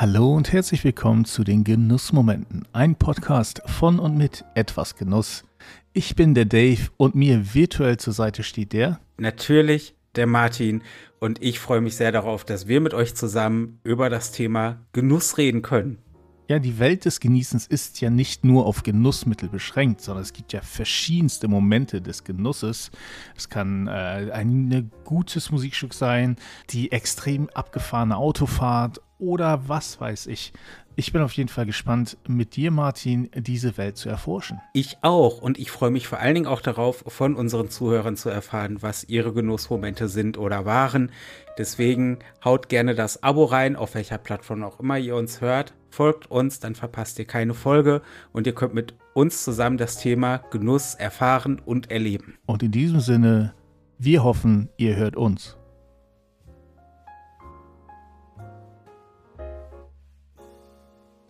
Hallo und herzlich willkommen zu den Genussmomenten, ein Podcast von und mit etwas Genuss. Ich bin der Dave und mir virtuell zur Seite steht der. Natürlich der Martin und ich freue mich sehr darauf, dass wir mit euch zusammen über das Thema Genuss reden können. Ja, die Welt des Genießens ist ja nicht nur auf Genussmittel beschränkt, sondern es gibt ja verschiedenste Momente des Genusses. Es kann äh, ein gutes Musikstück sein, die extrem abgefahrene Autofahrt oder was weiß ich. Ich bin auf jeden Fall gespannt, mit dir, Martin, diese Welt zu erforschen. Ich auch. Und ich freue mich vor allen Dingen auch darauf, von unseren Zuhörern zu erfahren, was ihre Genussmomente sind oder waren. Deswegen haut gerne das Abo rein, auf welcher Plattform auch immer ihr uns hört. Folgt uns, dann verpasst ihr keine Folge und ihr könnt mit uns zusammen das Thema Genuss erfahren und erleben. Und in diesem Sinne, wir hoffen, ihr hört uns.